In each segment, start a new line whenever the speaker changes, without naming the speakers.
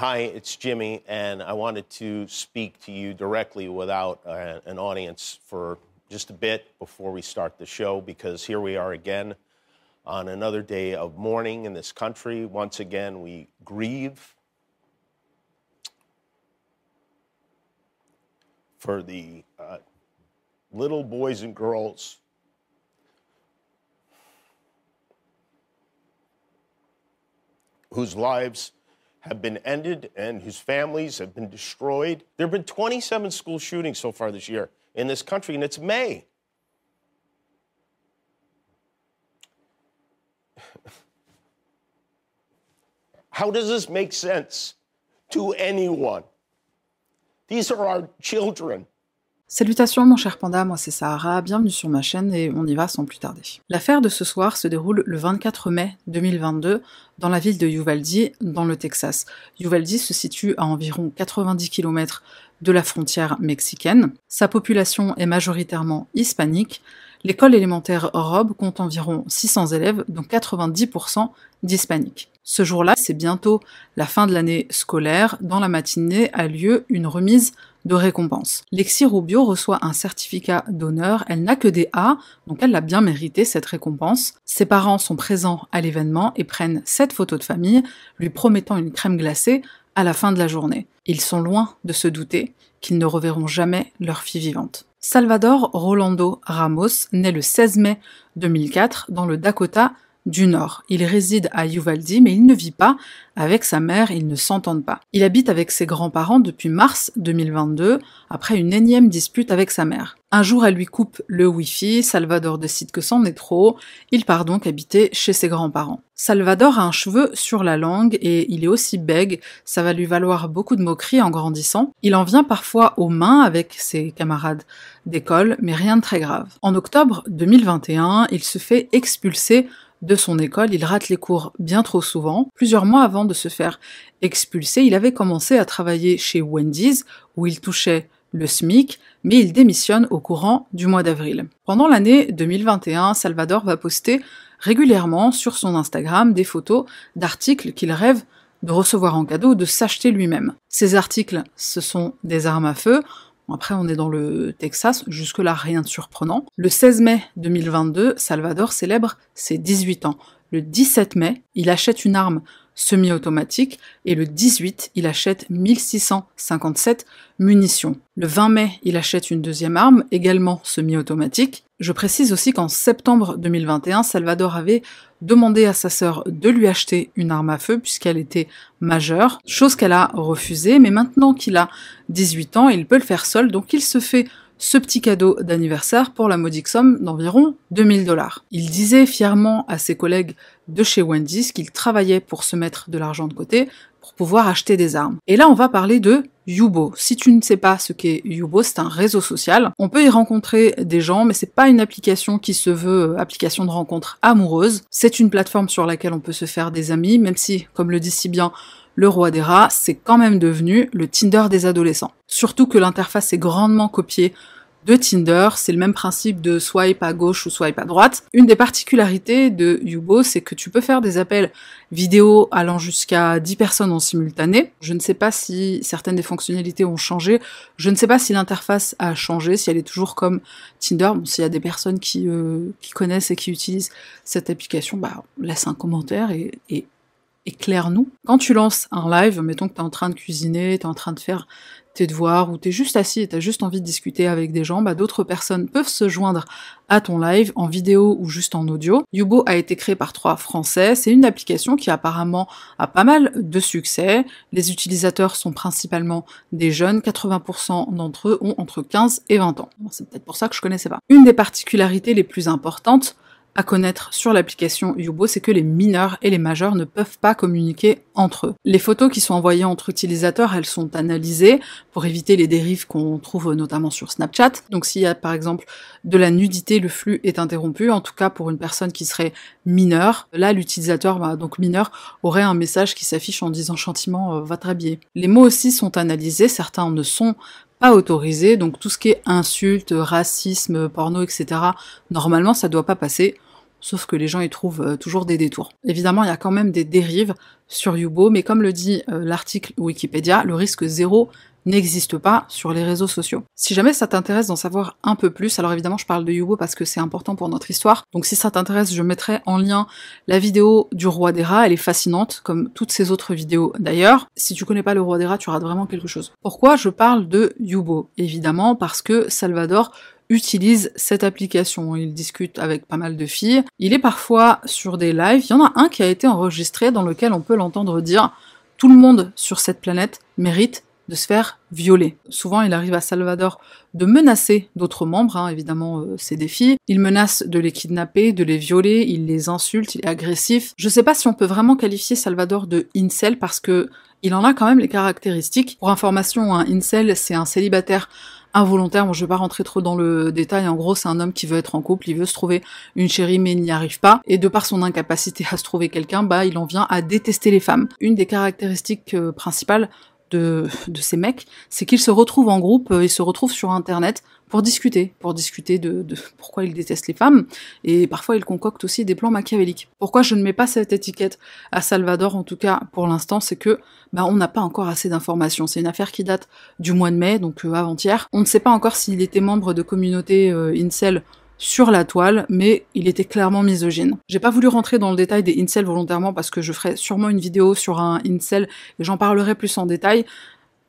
Hi, it's Jimmy, and I wanted to speak to you directly without uh, an audience for just a bit before we start the show because here we are again on another day of mourning in this country. Once again, we grieve for the uh, little boys and girls whose lives have been ended and whose families have been destroyed. There have been 27 school shootings so far this year in this country, and it's May. How does this make sense to anyone? These are our children.
Salutations mon cher panda, moi c'est Sahara, bienvenue sur ma chaîne et on y va sans plus tarder. L'affaire de ce soir se déroule le 24 mai 2022 dans la ville de Uvalde, dans le Texas. Uvalde se situe à environ 90 km de la frontière mexicaine. Sa population est majoritairement hispanique. L'école élémentaire Rob compte environ 600 élèves, dont 90% d'hispaniques. Ce jour-là, c'est bientôt la fin de l'année scolaire. Dans la matinée a lieu une remise de récompense. Lexi Rubio reçoit un certificat d'honneur, elle n'a que des A, donc elle l'a bien mérité cette récompense. Ses parents sont présents à l'événement et prennent cette photo de famille, lui promettant une crème glacée à la fin de la journée. Ils sont loin de se douter qu'ils ne reverront jamais leur fille vivante. Salvador Rolando Ramos naît le 16 mai 2004 dans le Dakota du Nord. Il réside à Uvalde, mais il ne vit pas avec sa mère, ils ne s'entendent pas. Il habite avec ses grands-parents depuis mars 2022, après une énième dispute avec sa mère. Un jour, elle lui coupe le Wi-Fi, Salvador décide que c'en est trop, il part donc habiter chez ses grands-parents. Salvador a un cheveu sur la langue et il est aussi bègue, ça va lui valoir beaucoup de moqueries en grandissant. Il en vient parfois aux mains avec ses camarades d'école, mais rien de très grave. En octobre 2021, il se fait expulser de son école, il rate les cours bien trop souvent. Plusieurs mois avant de se faire expulser, il avait commencé à travailler chez Wendy's, où il touchait le SMIC, mais il démissionne au courant du mois d'avril. Pendant l'année 2021, Salvador va poster régulièrement sur son Instagram des photos d'articles qu'il rêve de recevoir en cadeau ou de s'acheter lui-même. Ces articles, ce sont des armes à feu, après, on est dans le Texas, jusque-là rien de surprenant. Le 16 mai 2022, Salvador célèbre ses 18 ans. Le 17 mai, il achète une arme semi-automatique et le 18, il achète 1657 munitions. Le 20 mai, il achète une deuxième arme, également semi-automatique. Je précise aussi qu'en septembre 2021, Salvador avait demandé à sa sœur de lui acheter une arme à feu puisqu'elle était majeure, chose qu'elle a refusée, mais maintenant qu'il a 18 ans, il peut le faire seul, donc il se fait ce petit cadeau d'anniversaire pour la modique somme d'environ 2000 dollars. Il disait fièrement à ses collègues de chez Wendy's qu'il travaillait pour se mettre de l'argent de côté pouvoir acheter des armes. Et là, on va parler de Yubo. Si tu ne sais pas ce qu'est Yubo, c'est un réseau social. On peut y rencontrer des gens, mais c'est pas une application qui se veut euh, application de rencontre amoureuse. C'est une plateforme sur laquelle on peut se faire des amis, même si, comme le dit si bien le roi des rats, c'est quand même devenu le Tinder des adolescents. Surtout que l'interface est grandement copiée de Tinder, c'est le même principe de swipe à gauche ou swipe à droite. Une des particularités de Yubo, c'est que tu peux faire des appels vidéo allant jusqu'à 10 personnes en simultané. Je ne sais pas si certaines des fonctionnalités ont changé, je ne sais pas si l'interface a changé, si elle est toujours comme Tinder. Bon, s'il y a des personnes qui, euh, connaissent et qui utilisent cette application, bah laisse un commentaire et éclaire-nous. Quand tu lances un live, mettons que tu es en train de cuisiner, tu es en train de faire tes devoirs ou tu juste assis et tu as juste envie de discuter avec des gens, bah, d'autres personnes peuvent se joindre à ton live en vidéo ou juste en audio. Yubo a été créé par trois Français. C'est une application qui apparemment a pas mal de succès. Les utilisateurs sont principalement des jeunes. 80% d'entre eux ont entre 15 et 20 ans. C'est peut-être pour ça que je connaissais pas. Une des particularités les plus importantes à connaître sur l'application Yubo, c'est que les mineurs et les majeurs ne peuvent pas communiquer entre eux. Les photos qui sont envoyées entre utilisateurs, elles sont analysées pour éviter les dérives qu'on trouve notamment sur Snapchat. Donc s'il y a par exemple de la nudité, le flux est interrompu, en tout cas pour une personne qui serait mineure. Là, l'utilisateur, bah, donc mineur, aurait un message qui s'affiche en disant chantiment euh, va te. Les mots aussi sont analysés, certains ne sont pas autorisé, donc tout ce qui est insultes, racisme, porno, etc., normalement ça doit pas passer. sauf que les gens y trouvent euh, toujours des détours. Évidemment, il y a quand même des dérives sur Yubo, mais comme le dit euh, l'article Wikipédia, le risque zéro n'existe pas sur les réseaux sociaux. Si jamais ça t'intéresse d'en savoir un peu plus, alors évidemment je parle de Yubo parce que c'est important pour notre histoire, donc si ça t'intéresse je mettrai en lien la vidéo du roi des rats, elle est fascinante comme toutes ces autres vidéos d'ailleurs. Si tu connais pas le roi des rats, tu rates vraiment quelque chose. Pourquoi je parle de Yubo? Évidemment parce que Salvador utilise cette application. Il discute avec pas mal de filles. Il est parfois sur des lives. Il y en a un qui a été enregistré dans lequel on peut l'entendre dire tout le monde sur cette planète mérite de se faire violer. Souvent, il arrive à Salvador de menacer d'autres membres, hein, évidemment, euh, des filles. Il menace de les kidnapper, de les violer, il les insulte, il est agressif. Je sais pas si on peut vraiment qualifier Salvador de incel parce que il en a quand même les caractéristiques. Pour information, un incel, c'est un célibataire involontaire. Bon, je vais pas rentrer trop dans le détail. En gros, c'est un homme qui veut être en couple, il veut se trouver une chérie, mais il n'y arrive pas. Et de par son incapacité à se trouver quelqu'un, bah, il en vient à détester les femmes. Une des caractéristiques euh, principales de, de, ces mecs, c'est qu'ils se retrouvent en groupe, euh, ils se retrouvent sur Internet pour discuter, pour discuter de, de, pourquoi ils détestent les femmes, et parfois ils concoctent aussi des plans machiavéliques. Pourquoi je ne mets pas cette étiquette à Salvador, en tout cas pour l'instant, c'est que bah, on n'a pas encore assez d'informations. C'est une affaire qui date du mois de mai, donc euh, avant-hier. On ne sait pas encore s'il était membre de communauté euh, incel sur la toile, mais il était clairement misogyne. J'ai pas voulu rentrer dans le détail des incels volontairement parce que je ferai sûrement une vidéo sur un incel et j'en parlerai plus en détail.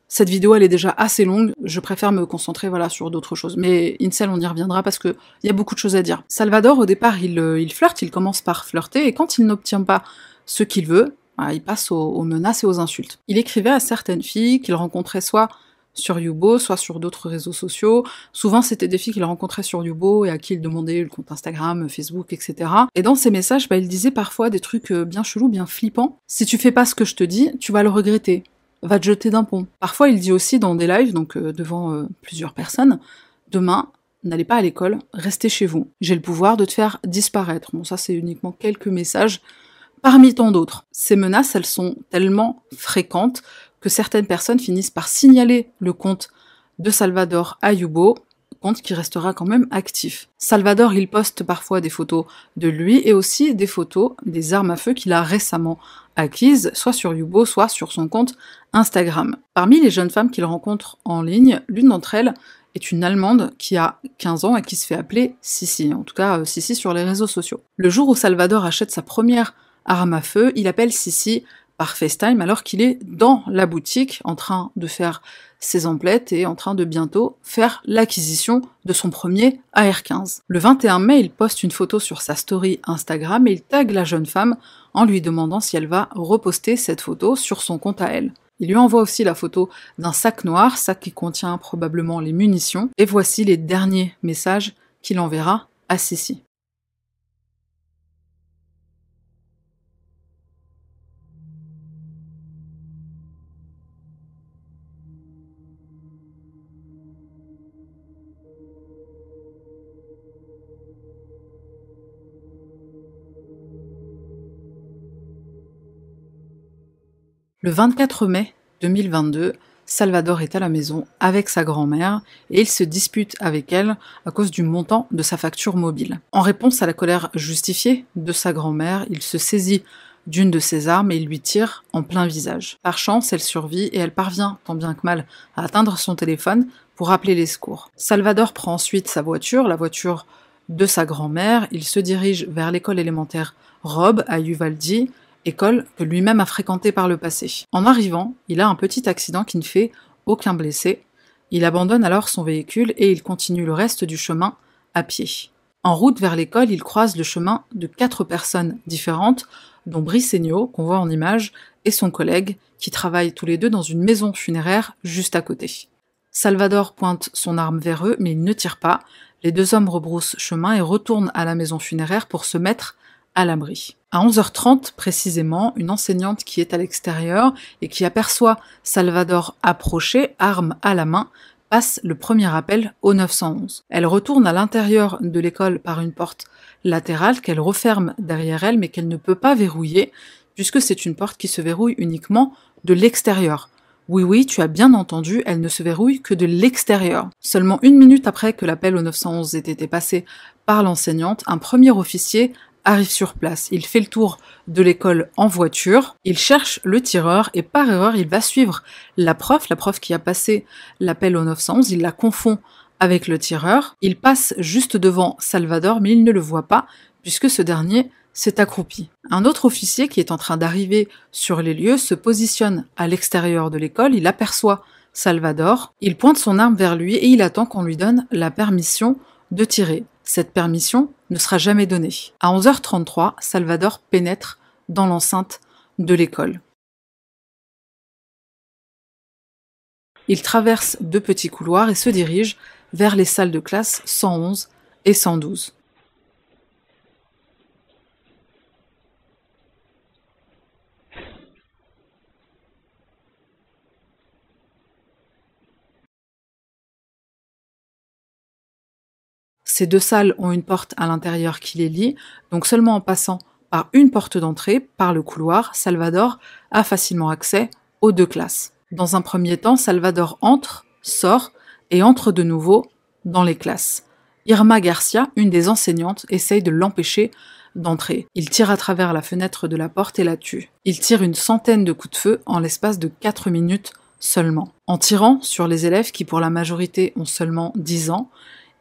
Cette vidéo, elle est déjà assez longue, je préfère me concentrer voilà, sur d'autres choses. Mais Incel, on y reviendra parce qu'il y a beaucoup de choses à dire. Salvador, au départ, il, euh, il flirte, il commence par flirter, et quand il n'obtient pas ce qu'il veut, bah, il passe aux, menaces et aux insultes. Il écrivait à certaines filles qu'il rencontrait soit sur Yubo, soit sur d'autres réseaux sociaux. Souvent, c'était des filles qu'il rencontrait sur Yubo et à qui il demandait le compte Instagram, Facebook, etc. Et dans ces messages, bah, il disait parfois des trucs euh, bien chelous, bien flippants. Si tu fais pas ce que je te dis, tu vas le regretter. Va te jeter d'un pont. Parfois, il dit aussi dans des lives, donc euh, devant euh, plusieurs personnes, demain, n'allez pas à l'école, restez chez vous. J'ai le pouvoir de te faire disparaître. Bon, ça, c'est uniquement quelques messages parmi tant d'autres. Ces menaces, elles sont tellement fréquentes que certaines personnes finissent par signaler le compte de Salvador à Yubo, compte qui restera quand même actif. Salvador, il poste parfois des photos de lui et aussi des photos des armes à feu qu'il a récemment acquises, soit sur Yubo, soit sur son compte Instagram. Parmi les jeunes femmes qu'il rencontre en ligne, l'une d'entre elles est une Allemande qui a 15 ans et qui se fait appeler Sissi, en tout cas euh, Sissi sur les réseaux sociaux. Le jour où Salvador achète sa première arme à feu, il appelle Sissi par FaceTime alors qu'il est dans la boutique en train de faire ses emplettes et en train de bientôt faire l'acquisition de son premier AR-15. Le 21 mai, il poste une photo sur sa story Instagram et il tag la jeune femme en lui demandant si elle va reposter cette photo sur son compte à elle. Il lui envoie aussi la photo d'un sac noir, sac qui contient probablement les munitions, et voici les derniers messages qu'il enverra à Sissi. Le 24 mai 2022, Salvador est à la maison avec sa grand-mère et il se dispute avec elle à cause du montant de sa facture mobile. En réponse à la colère justifiée de sa grand-mère, il se saisit d'une de ses armes et il lui tire en plein visage. Par chance, elle survit et elle parvient, tant bien que mal, à atteindre son téléphone pour appeler les secours. Salvador prend ensuite sa voiture, la voiture de sa grand-mère, il se dirige vers l'école élémentaire Rob à Uvalde école que lui-même a fréquentée par le passé. En arrivant, il a un petit accident qui ne fait aucun blessé. Il abandonne alors son véhicule et il continue le reste du chemin à pied. En route vers l'école, il croise le chemin de quatre personnes différentes, dont Brissegno, qu'on voit en image, et son collègue, qui travaillent tous les deux dans une maison funéraire juste à côté. Salvador pointe son arme vers eux, mais il ne tire pas. Les deux hommes rebroussent chemin et retournent à la maison funéraire pour se mettre à l'abri. À 11h30 précisément, une enseignante qui est à l'extérieur et qui aperçoit Salvador approcher, arme à la main, passe le premier appel au 911. Elle retourne à l'intérieur de l'école par une porte latérale qu'elle referme derrière elle mais qu'elle ne peut pas verrouiller puisque c'est une porte qui se verrouille uniquement de l'extérieur. Oui, oui, tu as bien entendu, elle ne se verrouille que de l'extérieur. Seulement une minute après que l'appel au 911 ait été passé par l'enseignante, un premier officier arrive sur place. Il fait le tour de l'école en voiture, il cherche le tireur et par erreur, il va suivre la prof, la prof qui a passé l'appel au 911, il la confond avec le tireur. Il passe juste devant Salvador, mais il ne le voit pas puisque ce dernier s'est accroupi. Un autre officier qui est en train d'arriver sur les lieux se positionne à l'extérieur de l'école, il aperçoit Salvador, il pointe son arme vers lui et il attend qu'on lui donne la permission de tirer. Cette permission ne sera jamais donnée. À 11h33, Salvador pénètre dans l'enceinte de l'école. Il traverse deux petits couloirs et se dirige vers les salles de classe 111 et 112. Ces deux salles ont une porte à l'intérieur qui les lie, donc seulement en passant par une porte d'entrée, par le couloir, Salvador a facilement accès aux deux classes. Dans un premier temps, Salvador entre, sort et entre de nouveau dans les classes. Irma Garcia, une des enseignantes, essaye de l'empêcher d'entrer. Il tire à travers la fenêtre de la porte et la tue. Il tire une centaine de coups de feu en l'espace de 4 minutes seulement. En tirant sur les élèves qui pour la majorité ont seulement 10 ans,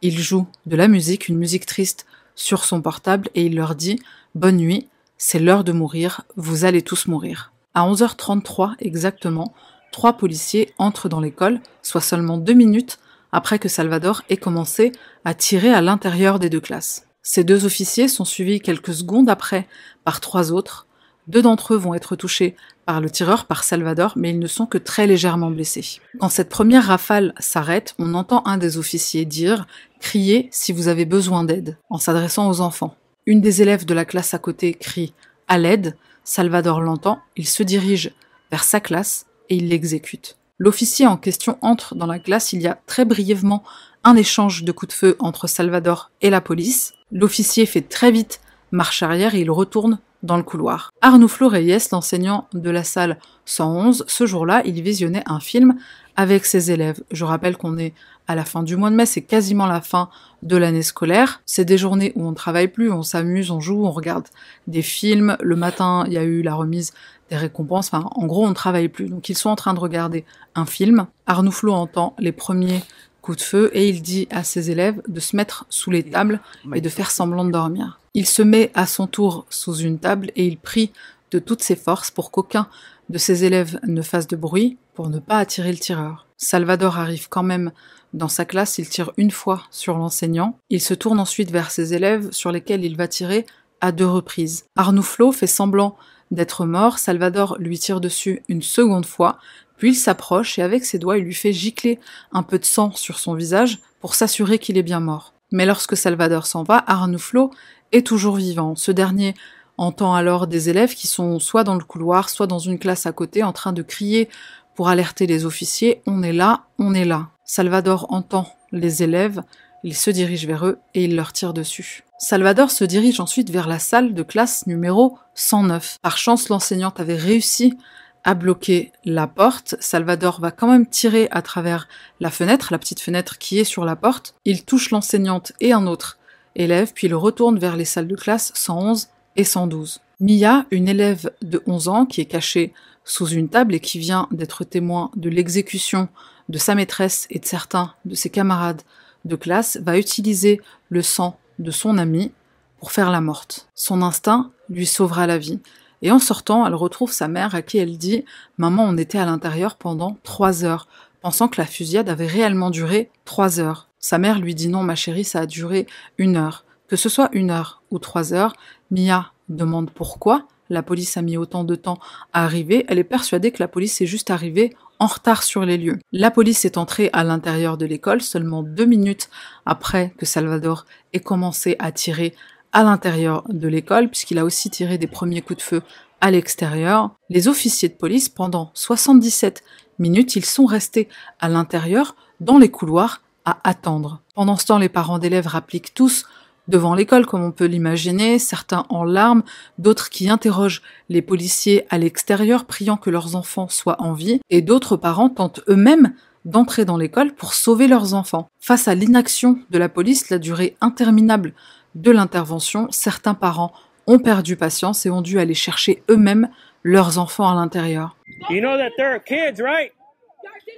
il joue de la musique, une musique triste, sur son portable et il leur dit Bonne nuit, c'est l'heure de mourir, vous allez tous mourir. À 11h33 exactement, trois policiers entrent dans l'école, soit seulement deux minutes après que Salvador ait commencé à tirer à l'intérieur des deux classes. Ces deux officiers sont suivis quelques secondes après par trois autres. Deux d'entre eux vont être touchés par le tireur, par Salvador, mais ils ne sont que très légèrement blessés. Quand cette première rafale s'arrête, on entend un des officiers dire Criez si vous avez besoin d'aide, en s'adressant aux enfants. Une des élèves de la classe à côté crie À l'aide. Salvador l'entend, il se dirige vers sa classe et il l'exécute. L'officier en question entre dans la classe, il y a très brièvement un échange de coups de feu entre Salvador et la police. L'officier fait très vite marche arrière et il retourne dans le couloir. Arnouflo Reyes, l'enseignant de la salle 111, ce jour-là, il visionnait un film avec ses élèves. Je rappelle qu'on est à la fin du mois de mai, c'est quasiment la fin de l'année scolaire. C'est des journées où on ne travaille plus, on s'amuse, on joue, on regarde des films. Le matin, il y a eu la remise des récompenses. Enfin, en gros, on ne travaille plus. Donc, ils sont en train de regarder un film. Arnouflo entend les premiers coups de feu et il dit à ses élèves de se mettre sous les tables et de faire semblant de dormir. Il se met à son tour sous une table et il prie de toutes ses forces pour qu'aucun de ses élèves ne fasse de bruit pour ne pas attirer le tireur. Salvador arrive quand même dans sa classe, il tire une fois sur l'enseignant, il se tourne ensuite vers ses élèves sur lesquels il va tirer à deux reprises. Arnouflo fait semblant d'être mort, Salvador lui tire dessus une seconde fois, puis il s'approche et avec ses doigts il lui fait gicler un peu de sang sur son visage pour s'assurer qu'il est bien mort. Mais lorsque Salvador s'en va, Arnouflo est toujours vivant. Ce dernier entend alors des élèves qui sont soit dans le couloir, soit dans une classe à côté en train de crier pour alerter les officiers On est là, on est là. Salvador entend les élèves, il se dirige vers eux et il leur tire dessus. Salvador se dirige ensuite vers la salle de classe numéro 109. Par chance, l'enseignante avait réussi à bloquer la porte. Salvador va quand même tirer à travers la fenêtre, la petite fenêtre qui est sur la porte. Il touche l'enseignante et un autre puis il retourne vers les salles de classe 111 et 112. Mia, une élève de 11 ans qui est cachée sous une table et qui vient d'être témoin de l'exécution de sa maîtresse et de certains de ses camarades de classe, va utiliser le sang de son ami pour faire la morte. Son instinct lui sauvera la vie. Et en sortant, elle retrouve sa mère à qui elle dit Maman, on était à l'intérieur pendant trois heures, pensant que la fusillade avait réellement duré trois heures. Sa mère lui dit non, ma chérie, ça a duré une heure. Que ce soit une heure ou trois heures, Mia demande pourquoi la police a mis autant de temps à arriver. Elle est persuadée que la police est juste arrivée en retard sur les lieux. La police est entrée à l'intérieur de l'école seulement deux minutes après que Salvador ait commencé à tirer à l'intérieur de l'école, puisqu'il a aussi tiré des premiers coups de feu à l'extérieur. Les officiers de police, pendant 77 minutes, ils sont restés à l'intérieur, dans les couloirs, à attendre. Pendant ce temps, les parents d'élèves rappliquent tous devant l'école, comme on peut l'imaginer, certains en larmes, d'autres qui interrogent les policiers à l'extérieur, priant que leurs enfants soient en vie, et d'autres parents tentent eux-mêmes d'entrer dans l'école pour sauver leurs enfants. Face à l'inaction de la police, la durée interminable de l'intervention, certains parents ont perdu patience et ont dû aller chercher eux-mêmes leurs enfants à l'intérieur.
You know that they're kids, right?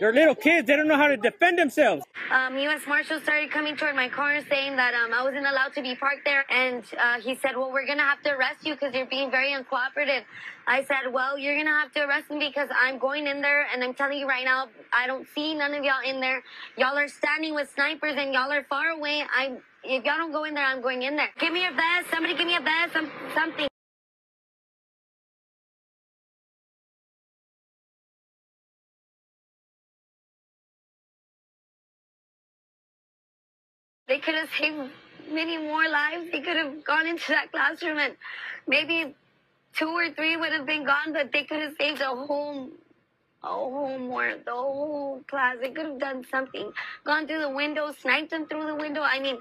They're little kids. They don't know how to defend themselves.
Um, U.S. Marshal started coming toward my car saying that um, I wasn't allowed to be parked there. And uh, he said, well, we're going to have to arrest you because you're being very uncooperative. I said, well, you're going to have to arrest me because I'm going in there. And I'm telling you right now, I don't see none of y'all in there. Y'all are standing with snipers and y'all are far away. I'm, if y'all don't go in there, I'm going in there. Give me your vest. Somebody give me a vest. Some, something. Could have saved many more lives. They could have gone into that classroom and maybe two or three would have been gone, but they could have saved a whole, a whole more, the whole class. They could have done something. Gone through the window, sniped them through the window. I mean,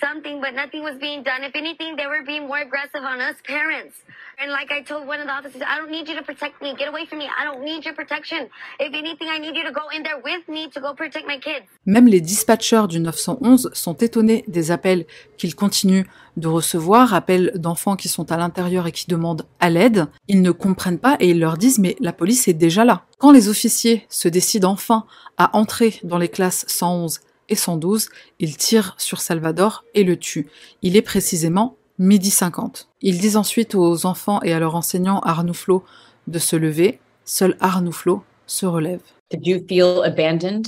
something, but nothing was being done. If anything, they were being more aggressive on us parents. And like I told one of the officers, I don't need you to protect me. Get away from me. I don't need your protection. If anything, I need you to go in there with me to go protect my kids.
Même les dispatchers du 911 sont étonnés des appels qu'ils continuent de recevoir, appels d'enfants qui sont à l'intérieur et qui demandent à l'aide. Ils ne comprennent pas et ils leur disent mais la police est déjà là. Quand les officiers se décident enfin à entrer dans les classes 111 et 112, ils tirent sur Salvador et le tuent. Il est précisément midi 50. Ils disent ensuite aux enfants et à leur enseignant Arnouflo de se lever. Seul Arnouflo se relève.
Did you feel abandoned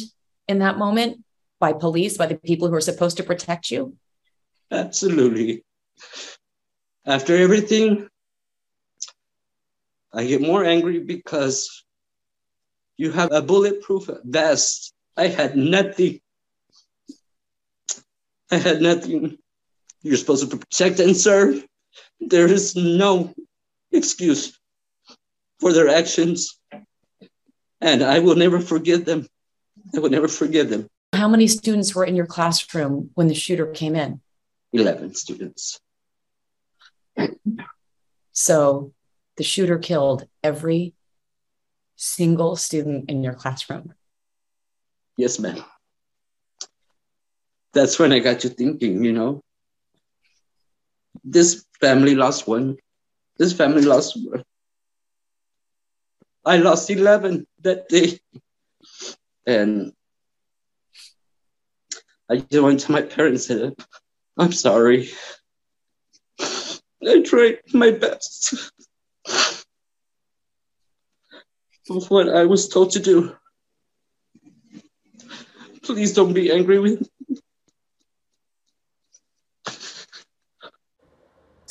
in that moment by police, by the people who are supposed to protect you?
Absolutely. After everything, I get more angry because you have a bulletproof vest. I had nothing. I had nothing. You're supposed to protect and serve. There is no excuse for their actions. And I will never forgive them. I will never forgive them.
How many students were in your classroom when the shooter came in?
11 students.
So the shooter killed every single student in your classroom.
Yes, ma'am. That's when I got to thinking, you know, this family lost one. This family lost one. I lost 11 that day. And I just went to my parents and said, I'm sorry. I tried my best of what I was told to do. Please don't be angry with me.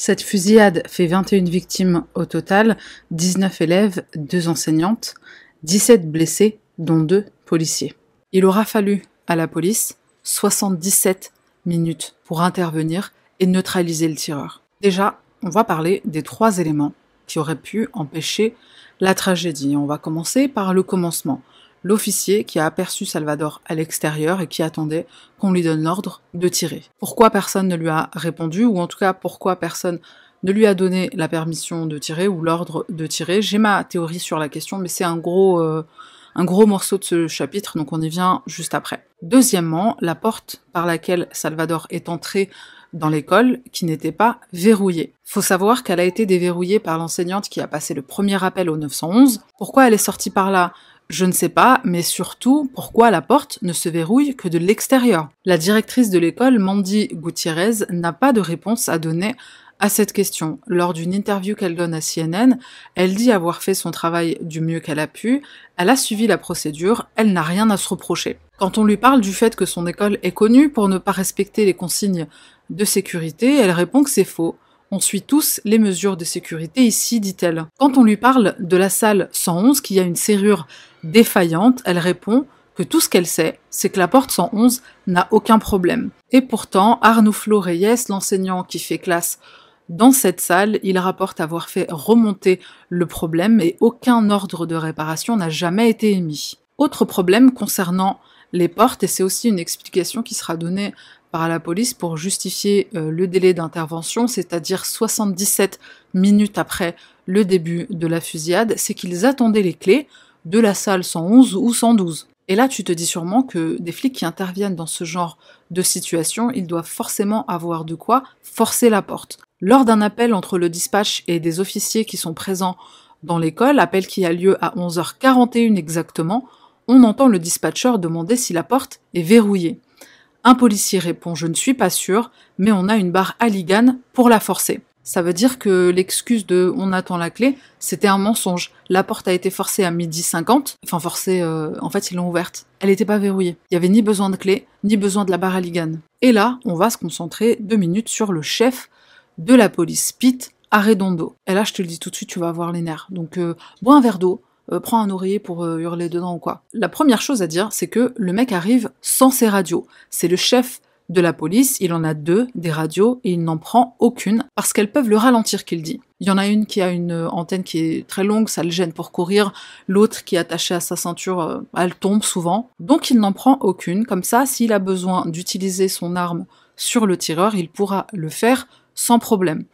Cette fusillade fait 21 victimes au total, 19 élèves, 2 enseignantes, 17 blessés, dont 2 policiers. Il aura fallu à la police 77 minutes pour intervenir et neutraliser le tireur. Déjà, on va parler des trois éléments qui auraient pu empêcher la tragédie. On va commencer par le commencement. L'officier qui a aperçu Salvador à l'extérieur et qui attendait qu'on lui donne l'ordre de tirer. Pourquoi personne ne lui a répondu, ou en tout cas pourquoi personne ne lui a donné la permission de tirer ou l'ordre de tirer? J'ai ma théorie sur la question, mais c'est un gros, euh, morceau de ce chapitre, donc on y vient juste après. Deuxièmement, la porte par laquelle Salvador est entré dans l'école qui n'était pas verrouillée. Faut savoir qu'elle a été déverrouillée par l'enseignante qui a passé le premier appel au 911. Pourquoi elle est sortie par là? Je ne sais pas, mais surtout pourquoi la porte ne se verrouille que de l'extérieur? La directrice de l'école, Mandy Gutiérrez, n'a pas de réponse à donner à cette question. Lors d'une interview qu'elle donne à CNN, elle dit avoir fait son travail du mieux qu'elle a pu, elle a suivi la procédure, elle n'a rien à se reprocher. Quand on lui parle du fait que son école est connue pour ne pas respecter les consignes de sécurité, elle répond que c'est faux. On suit tous les mesures de sécurité ici, dit-elle. Quand on lui parle de la salle 111 qui a une serrure défaillante, elle répond que tout ce qu'elle sait, c'est que la porte 111 n'a aucun problème. Et pourtant, Arnouflo Reyes, l'enseignant qui fait classe dans cette salle, il rapporte avoir fait remonter le problème et aucun ordre de réparation n'a jamais été émis. Autre problème concernant les portes, et c'est aussi une explication qui sera donnée par la police pour justifier euh, le délai d'intervention, c'est-à-dire 77 minutes après le début de la fusillade, c'est qu'ils attendaient les clés de la salle 111 ou 112. Et là, tu te dis sûrement que des flics qui interviennent dans ce genre de situation, ils doivent forcément avoir de quoi forcer la porte. Lors d'un appel entre le dispatch et des officiers qui sont présents dans l'école, appel qui a lieu à 11h41 exactement, on entend le dispatcher demander si la porte est verrouillée. Un policier répond Je ne suis pas sûr, mais on a une barre Aligan pour la forcer. Ça veut dire que l'excuse de on attend la clé, c'était un mensonge. La porte a été forcée à midi 50, enfin forcée, euh, en fait ils l'ont ouverte. Elle n'était pas verrouillée. Il n'y avait ni besoin de clé, ni besoin de la barre Aligan. Et là, on va se concentrer deux minutes sur le chef de la police, Pete Arredondo. Et là, je te le dis tout de suite, tu vas avoir les nerfs. Donc, euh, bois un verre d'eau, euh, prends un oreiller pour hurler dedans ou quoi. La première chose à dire, c'est que le mec arrive sans ses radios. C'est le chef de la police, il en a deux, des radios, et il n'en prend aucune, parce qu'elles peuvent le ralentir, qu'il dit. Il y en a une qui a une antenne qui est très longue, ça le gêne pour courir, l'autre qui est attachée à sa ceinture, elle tombe souvent, donc il n'en prend aucune, comme ça, s'il a besoin d'utiliser son arme sur le tireur, il pourra le faire sans problème.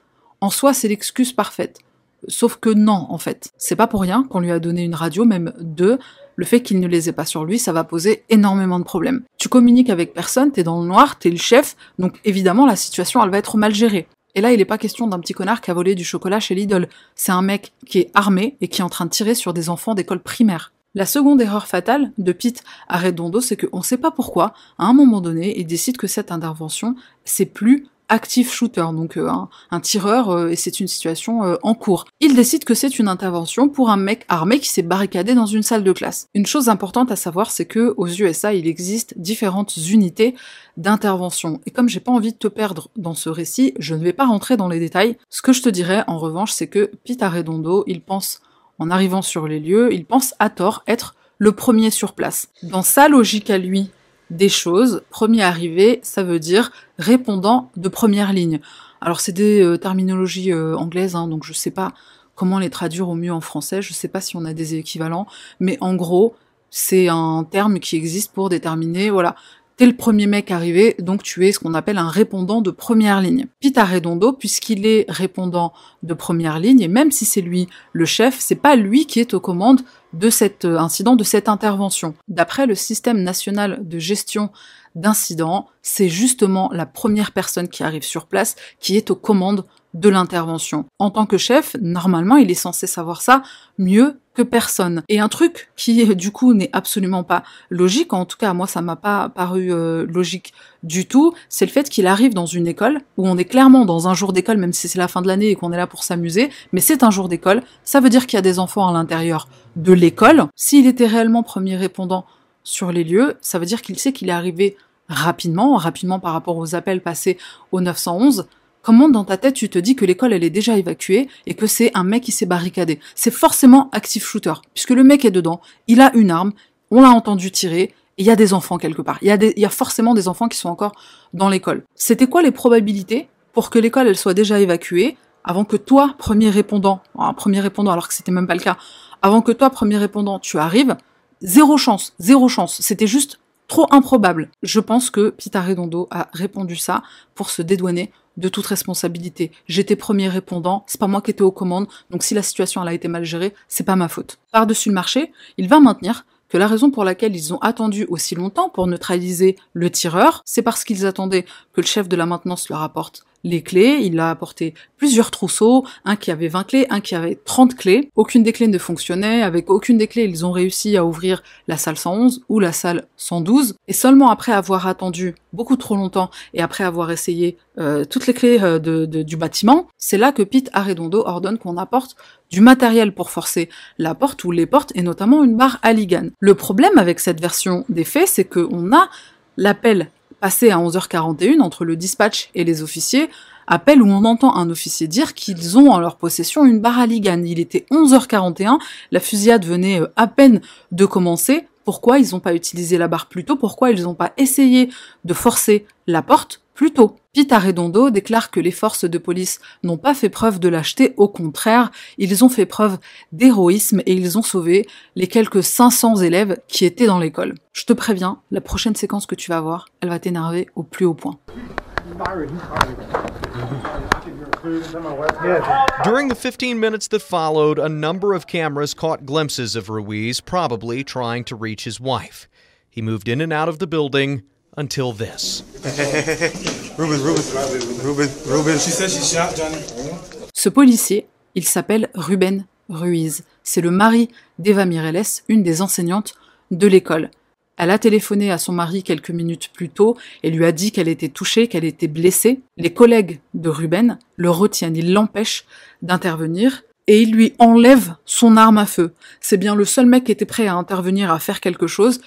En soi, c'est l'excuse parfaite. Sauf que non, en fait. C'est pas pour rien qu'on lui a donné une radio, même deux. Le fait qu'il ne les ait pas sur lui, ça va poser énormément de problèmes. Tu communiques avec personne, t'es dans le noir, t'es le chef, donc évidemment la situation elle va être mal gérée. Et là, il n'est pas question d'un petit connard qui a volé du chocolat chez Lidl. C'est un mec qui est armé et qui est en train de tirer sur des enfants d'école primaire. La seconde erreur fatale de Pete à Redondo, c'est qu'on ne sait pas pourquoi, à un moment donné, il décide que cette intervention, c'est plus active shooter, donc euh, un, tireur, euh, et c'est une situation euh, en cours. Il décide que c'est une intervention pour un mec armé qui s'est barricadé dans une salle de classe. Une chose importante à savoir, c'est que aux USA, il existe différentes unités d'intervention. Et comme j'ai pas envie de te perdre dans ce récit, je ne vais pas rentrer dans les détails. Ce que je te dirais, en revanche, c'est que Pete Arredondo, il pense, en arrivant sur les lieux, il pense à tort être le premier sur place. Dans sa logique à lui, des choses. Premier arrivé, ça veut dire répondant de première ligne. Alors c'est des euh, terminologies euh, anglaises, hein, donc je sais pas comment les traduire au mieux en français, je sais pas si on a des équivalents, mais en gros, c'est un terme qui existe pour déterminer, voilà, t'es le premier mec arrivé, donc tu es ce qu'on appelle un répondant de première ligne. Pita Redondo, puisqu'il est répondant de première ligne, et même si c'est lui le chef, c'est pas lui qui est aux commandes de cet euh, incident, de cette intervention. D'après le système national de gestion d'incidents, c'est justement la première personne qui arrive sur place qui est aux commandes de l'intervention. En tant que chef, normalement, il est censé savoir ça mieux que personne. Et un truc qui, du coup, n'est absolument pas logique, en tout cas, moi, ça m'a pas paru euh, logique du tout, c'est le fait qu'il arrive dans une école où on est clairement dans un jour d'école, même si c'est la fin de l'année et qu'on est là pour s'amuser, mais c'est un jour d'école, ça veut dire qu'il y a des enfants à l'intérieur de l'école. S'il était réellement premier répondant sur les lieux, ça veut dire qu'il sait qu'il est arrivé rapidement, rapidement par rapport aux appels passés au 911, Comment dans ta tête tu te dis que l'école elle est déjà évacuée et que c'est un mec qui s'est barricadé? C'est forcément active shooter, puisque le mec est dedans, il a une arme, on l'a entendu tirer, il y a des enfants quelque part. Il y, a il y a forcément des enfants qui sont encore dans l'école. C'était quoi les probabilités pour que l'école elle soit déjà évacuée avant que toi, premier répondant, un premier répondant alors que c'était même pas le cas, avant que toi, premier répondant, tu arrives, zéro chance, zéro chance. C'était juste trop improbable. Je pense que Pita Redondo a répondu ça pour se dédouaner de toute responsabilité. J'étais premier répondant, c'est pas moi qui étais aux commandes, donc si la situation a été mal gérée, c'est pas ma faute. Par-dessus le marché, il va maintenir que la raison pour laquelle ils ont attendu aussi longtemps pour neutraliser le tireur, c'est parce qu'ils attendaient que le chef de la maintenance leur apporte les clés, il a apporté plusieurs trousseaux, un qui avait 20 clés, un qui avait 30 clés. Aucune des clés ne fonctionnait, avec aucune des clés, ils ont réussi à ouvrir la salle 111 ou la salle 112. Et seulement après avoir attendu beaucoup trop longtemps et après avoir essayé euh, toutes les clés euh, du bâtiment, c'est là que Pete Arredondo ordonne qu'on apporte du matériel pour forcer la porte ou les portes et notamment une barre Aligan. Le problème avec cette version des faits, c'est qu'on a l'appel passé à 11h41 entre le dispatch et les officiers, appel où on entend un officier dire qu'ils ont en leur possession une barre à Ligan. Il était 11h41, la fusillade venait euh, à peine de commencer. Pourquoi ils n'ont pas utilisé la barre plus tôt? Pourquoi ils n'ont pas essayé de forcer la porte? Plus tôt Pete Arredondo déclare que les forces de police n'ont pas fait preuve de lâcheté, au contraire, ils ont fait preuve d'héroïsme et ils ont sauvé les quelques 500 élèves qui étaient dans l'école. Je te préviens, la prochaine séquence que tu vas voir, elle va t'énerver au plus haut point.
During the 15 minutes that followed, a number of cameras caught glimpses of Ruiz, probably trying to reach his wife. He moved in and out of the building, until this.
Ruben, Ruben, Ruben, Ruben. She said she shot Johnny.
Ce policier, il s'appelle Ruben Ruiz. C'est le mari d'Eva Mireles, une des enseignantes de l'école. Elle a téléphoné à son mari quelques minutes plus tôt et lui a dit qu'elle était touchée, qu'elle était blessée. Les collègues de Ruben le retiennent, ils l'empêchent d'intervenir et ils lui enlèvent son arme à feu. C'est bien le seul mec qui était prêt à intervenir, à faire quelque chose.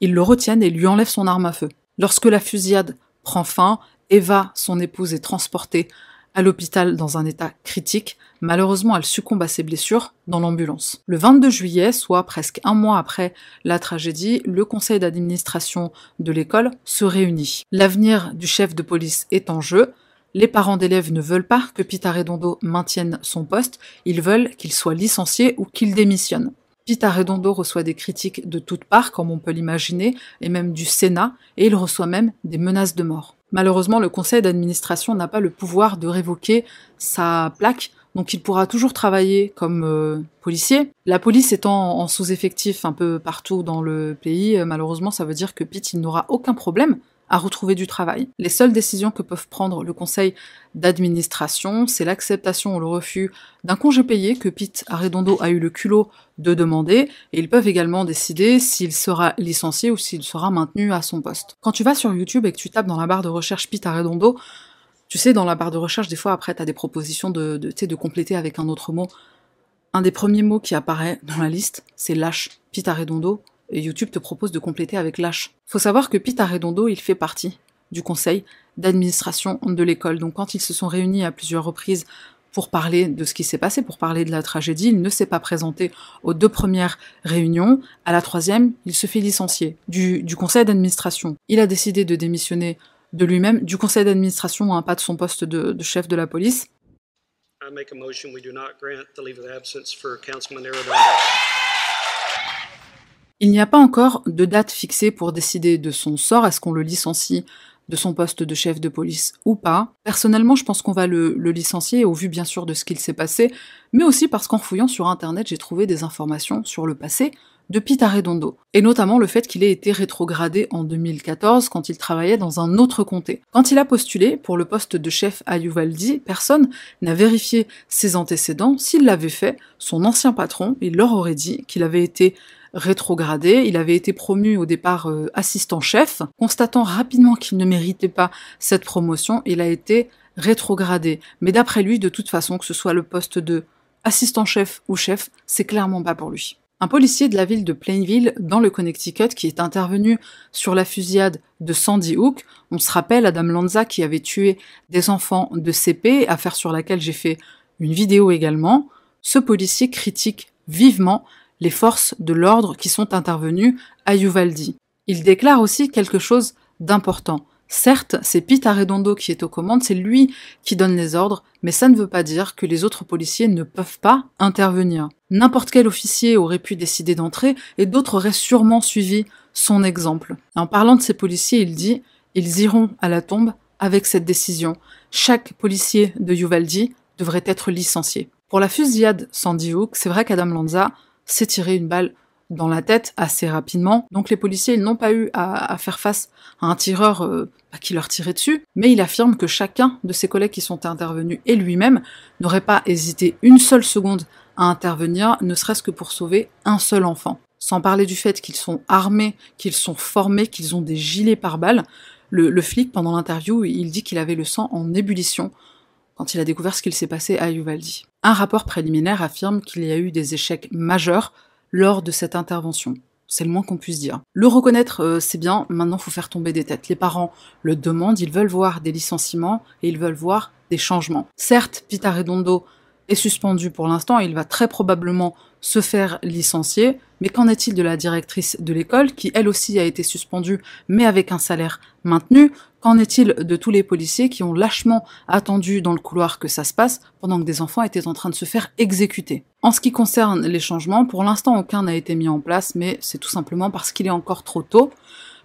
Ils le retiennent et lui enlèvent son arme à feu. Lorsque la fusillade prend fin, Eva, son épouse, est transportée à l'hôpital dans un état critique. Malheureusement, elle succombe à ses blessures dans l'ambulance. Le 22 juillet, soit presque un mois après la tragédie, le conseil d'administration de l'école se réunit. L'avenir du chef de police est en jeu. Les parents d'élèves ne veulent pas que Pita Redondo maintienne son poste, ils veulent qu'il soit licencié ou qu'il démissionne. Pita Redondo reçoit des critiques de toutes parts, comme on peut l'imaginer, et même du Sénat, et il reçoit même des menaces de mort. Malheureusement, le conseil d'administration n'a pas le pouvoir de révoquer sa plaque, donc il pourra toujours travailler comme euh, policier. La police étant en sous-effectif un peu partout dans le pays, euh, malheureusement, ça veut dire que Pete n'aura aucun problème à retrouver du travail. Les seules décisions que peuvent prendre le conseil d'administration, c'est l'acceptation ou le refus d'un congé payé que Pete Arredondo a eu le culot de demander, et ils peuvent également décider s'il sera licencié ou s'il sera maintenu à son poste. Quand tu vas sur YouTube et que tu tapes dans la barre de recherche Pete Arredondo, tu sais, dans la barre de recherche, des fois, après, tu as des propositions de, de, de compléter avec un autre mot. Un des premiers mots qui apparaît dans la liste, c'est lâche. Pete Arredondo, YouTube te propose de compléter avec lâche. Faut savoir que Pete Arredondo, il fait partie du conseil d'administration de l'école. Donc quand ils se sont réunis à plusieurs reprises pour parler de ce qui s'est passé, pour parler de la tragédie, il ne s'est pas présenté aux deux premières réunions. À la troisième, il se fait licencier du, conseil d'administration. Il a décidé de démissionner de lui-même du conseil d'administration, pas de son poste de, chef de la police.
Motion leave of absence.
Il n'y a pas encore de date fixée pour décider de son sort. Est-ce qu'on le licencie de son poste de chef de police ou pas. Personnellement, je pense qu'on va le, licencier au vu bien sûr de ce qu'il s'est passé, mais aussi parce qu'en fouillant sur internet, j'ai trouvé des informations sur le passé de Pete Arredondo, et notamment le fait qu'il ait été rétrogradé en 2014 quand il travaillait dans un autre comté. Quand il a postulé pour le poste de chef à Uvalde, personne n'a vérifié ses antécédents. S'il l'avait fait, son ancien patron, il leur aurait dit qu'il avait été rétrogradé, il avait été promu au départ euh, assistant-chef, constatant rapidement qu'il ne méritait pas cette promotion, il a été rétrogradé. Mais d'après lui, de toute façon, que ce soit le poste de assistant-chef ou chef, c'est clairement pas pour lui. Un policier de la ville de Plainville, dans le Connecticut, qui est intervenu sur la fusillade de Sandy Hook, on se rappelle Adam Lanza qui avait tué des enfants de CP, affaire sur laquelle j'ai fait une vidéo également, ce policier critique vivement les forces de l'ordre qui sont intervenues à Uvalde. Il déclare aussi quelque chose d'important. Certes, c'est Pete Arredondo qui est aux commandes, c'est lui qui donne les ordres, mais ça ne veut pas dire que les autres policiers ne peuvent pas intervenir. N'importe quel officier aurait pu décider d'entrer et d'autres auraient sûrement suivi son exemple. En parlant de ces policiers, il dit Ils iront à la tombe avec cette décision. Chaque policier de Uvalde devrait être licencié. Pour la fusillade Sandy Hook, c'est vrai qu'Adam Lanza s'est tiré une balle dans la tête assez rapidement. Donc les policiers n'ont pas eu à, faire face à un tireur euh, qui leur tirait dessus, mais il affirme que chacun de ses collègues qui sont intervenus et lui-même n'aurait pas hésité une seule seconde à intervenir, ne serait-ce que pour sauver un seul enfant. Sans parler du fait qu'ils sont armés, qu'ils sont formés, qu'ils ont des gilets pare-balles. Le, le flic, pendant l'interview, il dit qu'il avait le sang en ébullition quand il a découvert ce qu'il s'est passé à Uvalde. Un rapport préliminaire affirme qu'il y a eu des échecs majeurs lors de cette intervention. C'est le moins qu'on puisse dire. Le reconnaître, euh, c'est bien, maintenant faut faire tomber des têtes. Les parents le demandent, ils veulent voir des licenciements et ils veulent voir des changements. Certes, Pita Redondo est suspendu pour l'instant il va très probablement se faire licencier, mais qu'en est-il de la directrice de l'école, qui elle aussi a été suspendue, mais avec un salaire maintenu? Qu'en est-il de tous les policiers qui ont lâchement attendu dans le couloir que ça se passe, pendant que des enfants étaient en train de se faire exécuter? En ce qui concerne les changements, pour l'instant aucun n'a été mis en place, mais c'est tout simplement parce qu'il est encore trop tôt.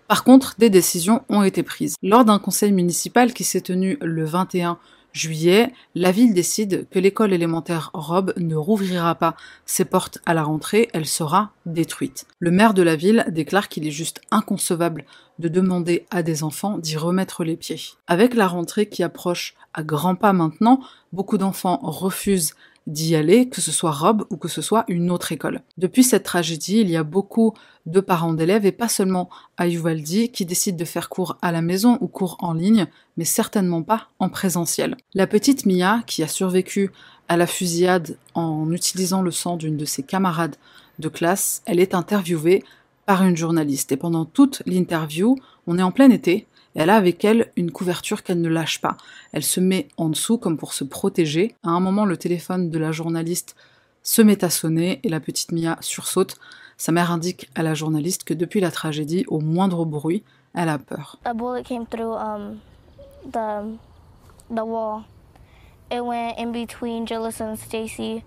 Par contre, des décisions ont été prises. Lors d'un conseil municipal qui s'est tenu le 21 juillet, la ville décide que l'école élémentaire Rob ne rouvrira pas ses portes à la rentrée, elle sera détruite. Le maire de la ville déclare qu'il est juste inconcevable de demander à des enfants d'y remettre les pieds. Avec la rentrée qui approche à grands pas maintenant, beaucoup d'enfants refusent d'y aller, que ce soit Rob ou que ce soit une autre école. Depuis cette tragédie, il y a beaucoup de parents d'élèves, et pas seulement à Uvaldi, qui décident de faire cours à la maison ou cours en ligne, mais certainement pas en présentiel. La petite Mia, qui a survécu à la fusillade en utilisant le sang d'une de ses camarades de classe, elle est interviewée par une journaliste. Et pendant toute l'interview, on est en plein été, elle a avec elle une couverture qu'elle ne lâche pas. Elle se met en dessous comme pour se protéger. À un moment, le téléphone de la journaliste se met à sonner et la petite Mia sursaute. Sa mère indique à la journaliste que depuis la tragédie, au moindre bruit, elle a peur.
A bullet came through um, the the wall. It went in between Gillis and Stacy.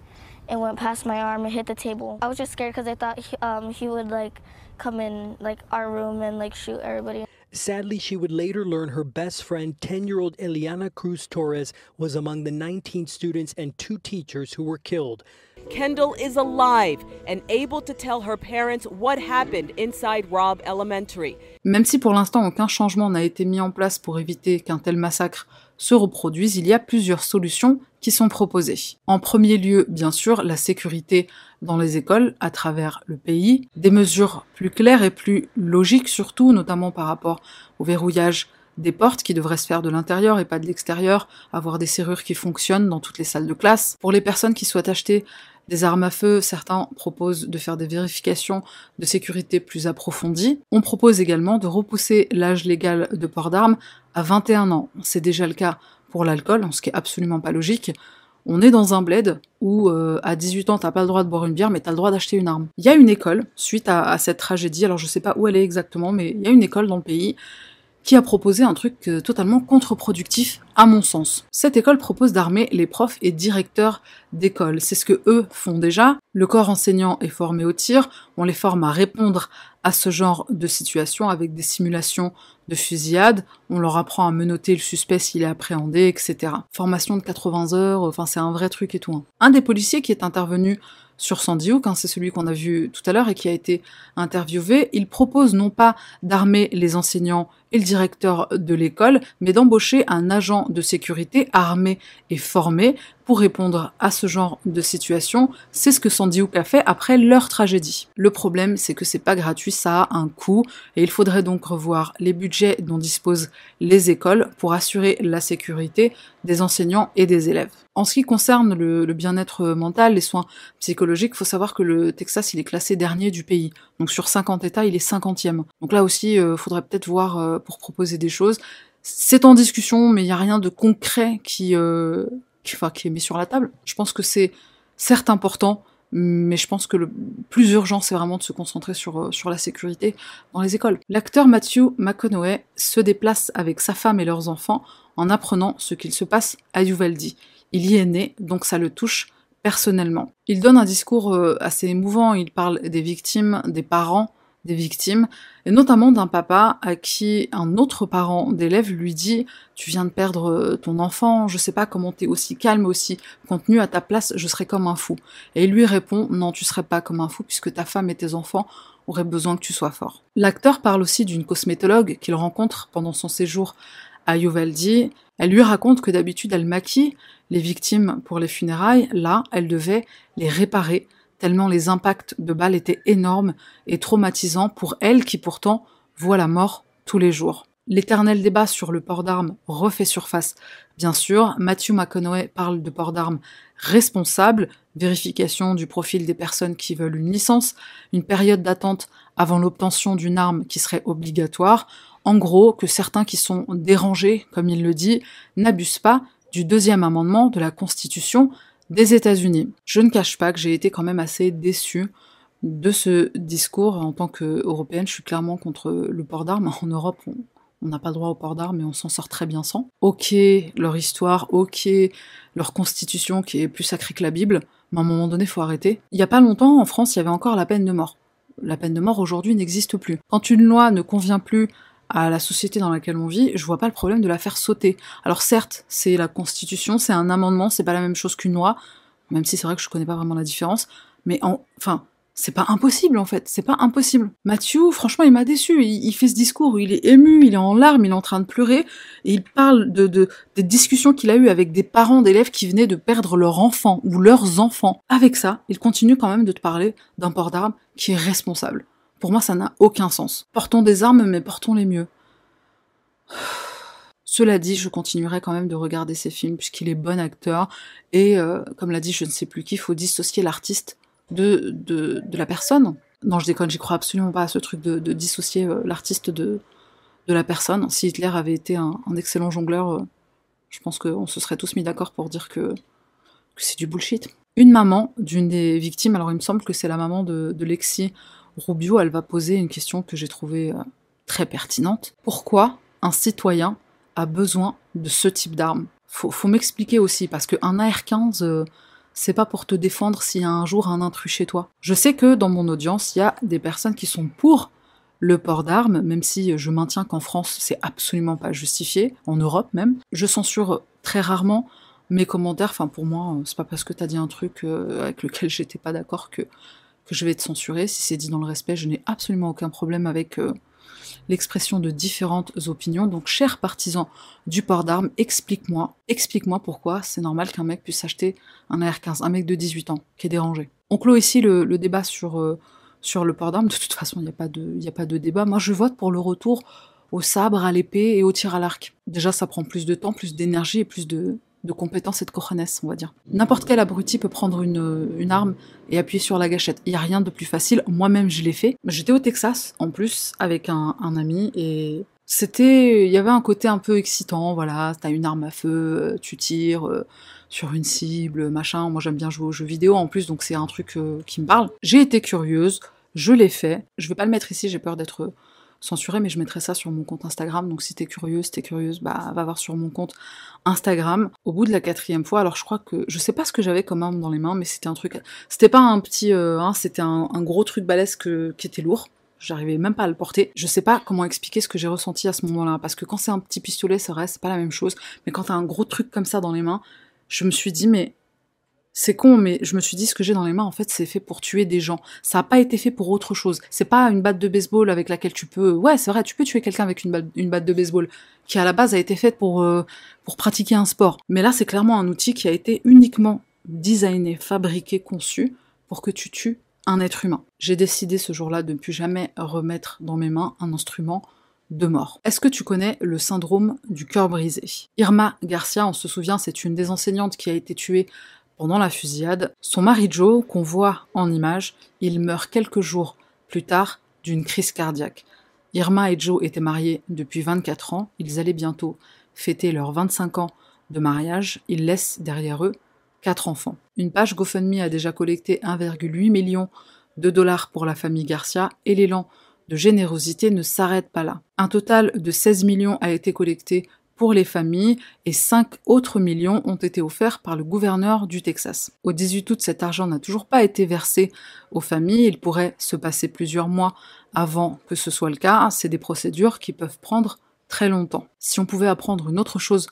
It went past my arm and hit the table. I was just scared because I thought he, um, he would like come in like our room and like shoot everybody.
Sadly, she would later learn her best friend, 10 year old Eliana Cruz Torres, was among the 19 students and two teachers who were killed.
Kendall is alive and able to tell her parents what happened inside Robb Elementary.
Même si pour l'instant aucun changement n'a été mis en place pour éviter qu'un tel massacre se reproduise, il y a plusieurs solutions qui sont proposées. En premier lieu, bien sûr, la sécurité dans les écoles à travers le pays, des mesures plus claires et plus logiques surtout, notamment par rapport au verrouillage des portes qui devraient se faire de l'intérieur et pas de l'extérieur, avoir des serrures qui fonctionnent dans toutes les salles de classe. Pour les personnes qui souhaitent acheter des armes à feu, certains proposent de faire des vérifications de sécurité plus approfondies. On propose également de repousser l'âge légal de port d'armes à 21 ans. C'est déjà le cas pour l'alcool, ce qui est absolument pas logique. On est dans un bled où euh, à 18 ans t'as pas le droit de boire une bière mais t'as le droit d'acheter une arme. Il y a une école suite à, cette tragédie, alors je sais pas où elle est exactement, mais il y a une école dans le pays qui a proposé un truc euh, totalement contre-productif à mon sens. Cette école propose d'armer les profs et directeurs d'école. C'est ce que eux font déjà. Le corps enseignant est formé au tir, on les forme à répondre à ce genre de situation avec des simulations de fusillade, on leur apprend à menotter le suspect s'il est appréhendé, etc. Formation de 80 heures, enfin c'est un vrai truc et tout. Hein. Un des policiers qui est intervenu sur Sandy Hook, hein, c'est celui qu'on a vu tout à l'heure et qui a été interviewé, il propose non pas d'armer les enseignants et le directeur de l'école, mais d'embaucher un agent de sécurité armé et formé pour répondre à ce genre de situation. C'est ce que Sandy Hook a fait après leur tragédie. Le problème, c'est que c'est pas gratuit, ça a un coût, et il faudrait donc revoir les budgets dont disposent les écoles pour assurer la sécurité des enseignants et des élèves. En ce qui concerne le, bien-être mental, les soins psychologiques, il faut savoir que le Texas, il est classé dernier du pays. Donc sur 50 États, il est 50e. Donc là aussi, il euh, faudrait peut-être voir euh, pour proposer des choses. C'est en discussion, mais il n'y a rien de concret qui, euh, qui, enfin, qui est mis sur la table. Je pense que c'est certes important, mais je pense que le plus urgent, c'est vraiment de se concentrer sur, sur la sécurité dans les écoles. L'acteur Matthew McConaughey se déplace avec sa femme et leurs enfants en apprenant ce qu'il se passe à Uvalde. Il y est né, donc ça le touche personnellement. Il donne un discours euh, assez émouvant, il parle des victimes, des parents des victimes, et notamment d'un papa à qui un autre parent d'élève lui dit Tu viens de perdre euh, ton enfant, je sais pas comment t'es aussi calme, aussi contenu, à ta place, je serais comme un fou. Et il lui répond Non, tu serais pas comme un fou, puisque ta femme et tes enfants auraient besoin que tu sois fort. L'acteur parle aussi d'une cosmétologue qu'il rencontre pendant son séjour à Uvalde. Elle lui raconte que d'habitude elle maquille les victimes pour les funérailles, là, elle devait les réparer, tellement les impacts de balles étaient énormes et traumatisants pour elle qui pourtant voit la mort tous les jours. L'éternel débat sur le port d'armes refait surface. Bien sûr, Matthew McConaughey parle de port d'armes responsable, vérification du profil des personnes qui veulent une licence, une période d'attente avant l'obtention d'une arme qui serait obligatoire, en gros que certains qui sont dérangés, comme il le dit, n'abusent pas du deuxième amendement de la Constitution des États-Unis. Je ne cache pas que j'ai été quand même assez déçue de ce discours en tant qu'Européenne. Je suis clairement contre le port d'armes. En Europe, on n'a pas le droit au port d'armes, mais on s'en sort très bien sans. Ok, leur histoire, ok, leur constitution qui est plus sacrée que la Bible, mais à un moment donné, il faut arrêter. Il n'y a pas longtemps, en France, il y avait encore la peine de mort. La peine de mort aujourd'hui n'existe plus. Quand une loi ne convient plus à la société dans laquelle on vit, je vois pas le problème de la faire sauter. Alors certes, c'est la Constitution, c'est un amendement, c'est pas la même chose qu'une loi, même si c'est vrai que je connais pas vraiment la différence, mais en, enfin, c'est pas impossible en fait, c'est pas impossible. Mathieu, franchement, il m'a déçu. Il, fait ce discours il est ému, il est en larmes, il est en train de pleurer, et il parle de, de des discussions qu'il a eues avec des parents d'élèves qui venaient de perdre leur enfant ou leurs enfants. Avec ça, il continue quand même de te parler d'un port d'armes qui est responsable. Pour moi, ça n'a aucun sens. Portons des armes, mais portons-les mieux. Cela dit, je continuerai quand même de regarder ces films puisqu'il est bon acteur et, euh, comme l'a dit je ne sais plus qui, il faut dissocier l'artiste de, de, la personne. Non, je déconne, j'y crois absolument pas à ce truc de, dissocier euh, l'artiste de, de la personne. Si Hitler avait été un, excellent jongleur, euh, je pense qu'on se serait tous mis d'accord pour dire que, c'est du bullshit. Une maman d'une des victimes, alors il me semble que c'est la maman de, de Lexi Rubio, elle va poser une question que j'ai trouvée euh, très pertinente. Pourquoi un citoyen a besoin de ce type d'arme Faut, m'expliquer aussi, parce qu'un AR-15, euh, c'est pas pour te défendre s'il y a un jour un intrus chez toi. Je sais que dans mon audience, il y a des personnes qui sont pour le port d'armes, même si je maintiens qu'en France, c'est absolument pas justifié, en Europe même. Je censure très rarement mes commentaires, enfin pour moi, c'est pas parce que t'as dit un truc euh, avec lequel j'étais pas d'accord que que je vais te censurer. Si c'est dit dans le respect, je n'ai absolument aucun problème avec euh, l'expression de différentes opinions. Donc, chers partisans du port d'armes, explique-moi, explique-moi pourquoi c'est normal qu'un mec puisse acheter un AR-15, un mec de 18 ans qui est dérangé. On clôt ici le, débat sur, euh, sur le port d'armes. De toute façon, il n'y a, a pas de débat. Moi, je vote pour le retour au sabre, à l'épée et au tir à l'arc. Déjà, ça prend plus de temps, plus d'énergie et plus de, de compétences et de cojones, on va dire. N'importe quel abruti peut prendre une, arme et appuyer sur la gâchette. Il n'y a rien de plus facile. Moi-même, je l'ai fait. J'étais au Texas, en plus, avec un, ami, et c'était... Il y avait un côté un peu excitant, voilà. T'as une arme à feu, euh, tu tires euh, sur une cible, machin. Moi, j'aime bien jouer aux jeux vidéo, en plus, donc c'est un truc euh, qui me parle. J'ai été curieuse, je l'ai fait. Je vais pas le mettre ici, j'ai peur d'être censuré, mais je mettrai ça sur mon compte Instagram. Donc si t'es curieux, t'es curieuse, bah va voir sur mon compte Instagram. Au bout de la quatrième fois, alors je crois que je sais pas ce que j'avais comme arme dans les mains, mais c'était un truc. C'était pas un petit, euh, hein, c'était un, gros truc balèze qui était lourd. J'arrivais même pas à le porter. Je sais pas comment expliquer ce que j'ai ressenti à ce moment-là, parce que quand c'est un petit pistolet, ça reste pas la même chose. Mais quand t'as un gros truc comme ça dans les mains, je me suis dit mais c'est con, mais je me suis dit ce que j'ai dans les mains, en fait, c'est fait pour tuer des gens. Ça n'a pas été fait pour autre chose. C'est pas une batte de baseball avec laquelle tu peux. Ouais, c'est vrai, tu peux tuer quelqu'un avec une batte, de baseball qui à la base a été faite pour euh, pour pratiquer un sport. Mais là, c'est clairement un outil qui a été uniquement designé, fabriqué, conçu pour que tu tues un être humain. J'ai décidé ce jour-là de ne plus jamais remettre dans mes mains un instrument de mort. Est-ce que tu connais le syndrome du cœur brisé? Irma Garcia, on se souvient, c'est une des enseignantes qui a été tuée pendant la fusillade, son mari Joe, qu'on voit en image, il meurt quelques jours plus tard d'une crise cardiaque. Irma et Joe étaient mariés depuis 24 ans, ils allaient bientôt fêter leurs 25 ans de mariage, ils laissent derrière eux quatre enfants. Une page GoFundMe a déjà collecté 1,8 million de dollars pour la famille Garcia et l'élan de générosité ne s'arrête pas là. Un total de 16 millions a été collecté pour les familles et 5 autres millions ont été offerts par le gouverneur du Texas. Au 18 août, cet argent n'a toujours pas été versé aux familles. Il pourrait se passer plusieurs mois avant que ce soit le cas. C'est des procédures qui peuvent prendre très longtemps. Si on pouvait apprendre une autre chose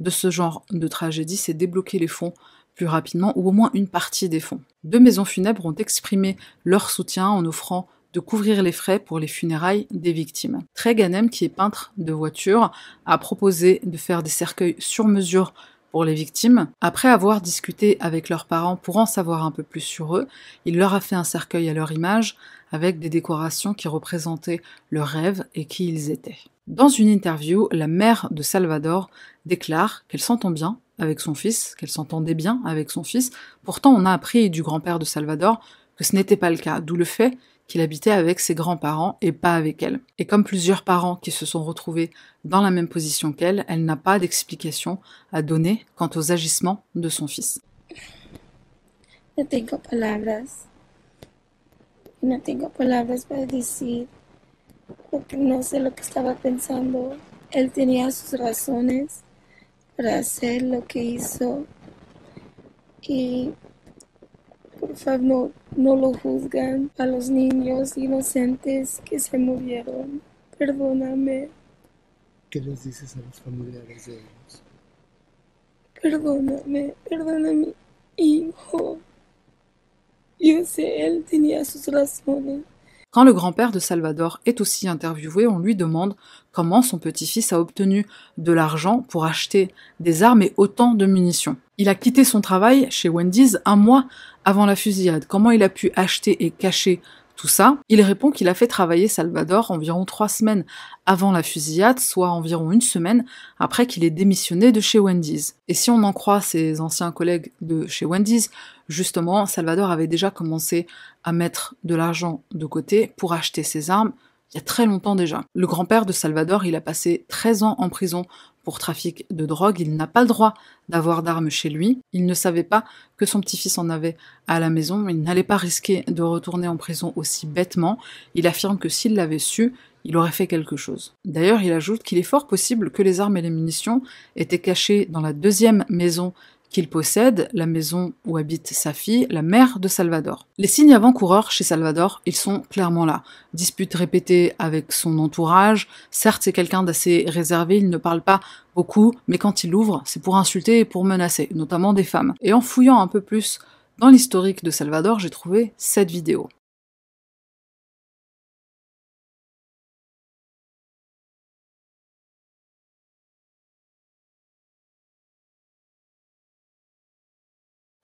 de ce genre de tragédie, c'est débloquer les fonds plus rapidement ou au moins une partie des fonds. Deux maisons funèbres ont exprimé leur soutien en offrant de couvrir les frais pour les funérailles des victimes. Trey Ganem, qui est peintre de voitures, a proposé de faire des cercueils sur mesure pour les victimes. Après avoir discuté avec leurs parents pour en savoir un peu plus sur eux, il leur a fait un cercueil à leur image avec des décorations qui représentaient leurs rêves et qui ils étaient. Dans une interview, la mère de Salvador déclare qu'elle s'entend bien avec son fils, qu'elle s'entendait bien avec son fils. Pourtant, on a appris du grand-père de Salvador que ce n'était pas le cas, d'où le fait qu'il habitait avec ses grands-parents et pas avec elle. Et comme plusieurs parents qui se sont retrouvés dans la même position qu'elle, elle n'a pas d'explication à donner quant aux agissements de son fils.
No tengo palabras. No tengo palabras para decir porque no sé lo que estaba pensando. Él tenía sus razones para hacer lo que hizo y por favor, no, lo juzgan a los niños inocentes que se murieron, perdóname,
¿Qué les dices a los familiares de ellos?
perdóname, perdóname, hijo. Yo sé, él tenía sus razones.
Quand le grand-père de Salvador est aussi interviewé, on lui demande comment son petit-fils a obtenu de l'argent pour acheter des armes et autant de munitions. Il a quitté son travail chez Wendy's un mois avant la fusillade. Comment il a pu acheter et cacher tout ça? Il répond qu'il a fait travailler Salvador environ trois semaines avant la fusillade, soit environ une semaine après qu'il ait démissionné de chez Wendy's. Et si on en croit ses anciens collègues de chez Wendy's, justement, Salvador avait déjà commencé à mettre de l'argent de côté pour acheter ses armes il y a très longtemps déjà. Le grand-père de Salvador, il a passé 13 ans en prison trafic de drogue, il n'a pas le droit d'avoir d'armes chez lui, il ne savait pas que son petit-fils en avait à la maison, il n'allait pas risquer de retourner en prison aussi bêtement, il affirme que s'il l'avait su, il aurait fait quelque chose. D'ailleurs, il ajoute qu'il est fort possible que les armes et les munitions étaient cachées dans la deuxième maison qu'il possède, la maison où habite sa fille, la mère de Salvador. Les signes avant-coureurs chez Salvador, ils sont clairement là. Disputes répétées avec son entourage, certes c'est quelqu'un d'assez réservé, il ne parle pas beaucoup, mais quand il ouvre, c'est pour insulter et pour menacer, notamment des femmes. Et en fouillant un peu plus dans l'historique de Salvador, j'ai trouvé cette vidéo.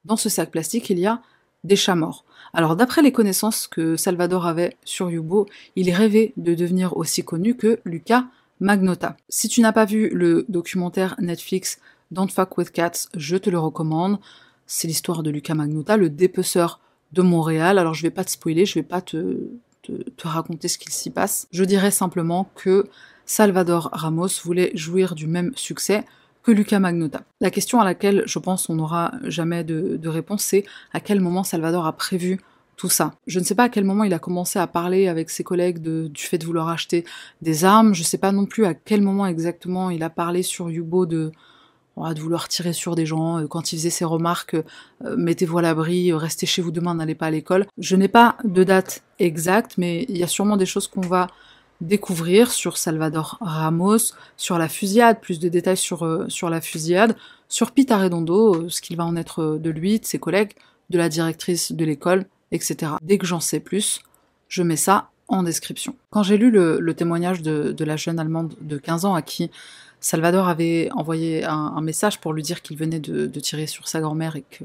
Dans ce sac plastique, il y a des chats morts. Alors d'après les connaissances que Salvador avait sur Yubo, il rêvait de devenir aussi connu que Luca Magnotta. Si tu n'as pas vu le documentaire Netflix Don't Fuck With Cats, je te le recommande. C'est l'histoire de Luca Magnotta, le dépeceur de Montréal. Alors je vais pas te spoiler, je vais pas te raconter ce qu'il s'y passe. Je dirais simplement que Salvador Ramos voulait jouir du même succès que Luca Magnotta. La question à laquelle je pense on n'aura jamais de, réponse, c'est à quel moment Salvador a prévu tout ça. Je ne sais pas à quel moment il a commencé à parler avec ses collègues du fait de vouloir acheter des armes. Je sais pas non plus à quel moment exactement il a parlé sur Yubo de, de vouloir tirer sur des gens, euh, quand il faisait ses remarques, euh, mettez-vous à l'abri, euh, restez chez vous demain, n'allez pas à l'école. Je n'ai pas de date exacte, mais il y a sûrement des choses qu'on va découvrir sur Salvador Ramos, sur la fusillade, plus de détails sur, euh, sur la fusillade, sur Pete Arredondo, euh, ce qu'il va en être euh, de lui, de ses collègues, de la directrice de l'école, etc. Dès que j'en sais plus, je mets ça en description. Quand j'ai lu le, témoignage de, de, la jeune Allemande de 15 ans à qui Salvador avait envoyé un, un message pour lui dire qu'il venait de, de tirer sur sa grand-mère et que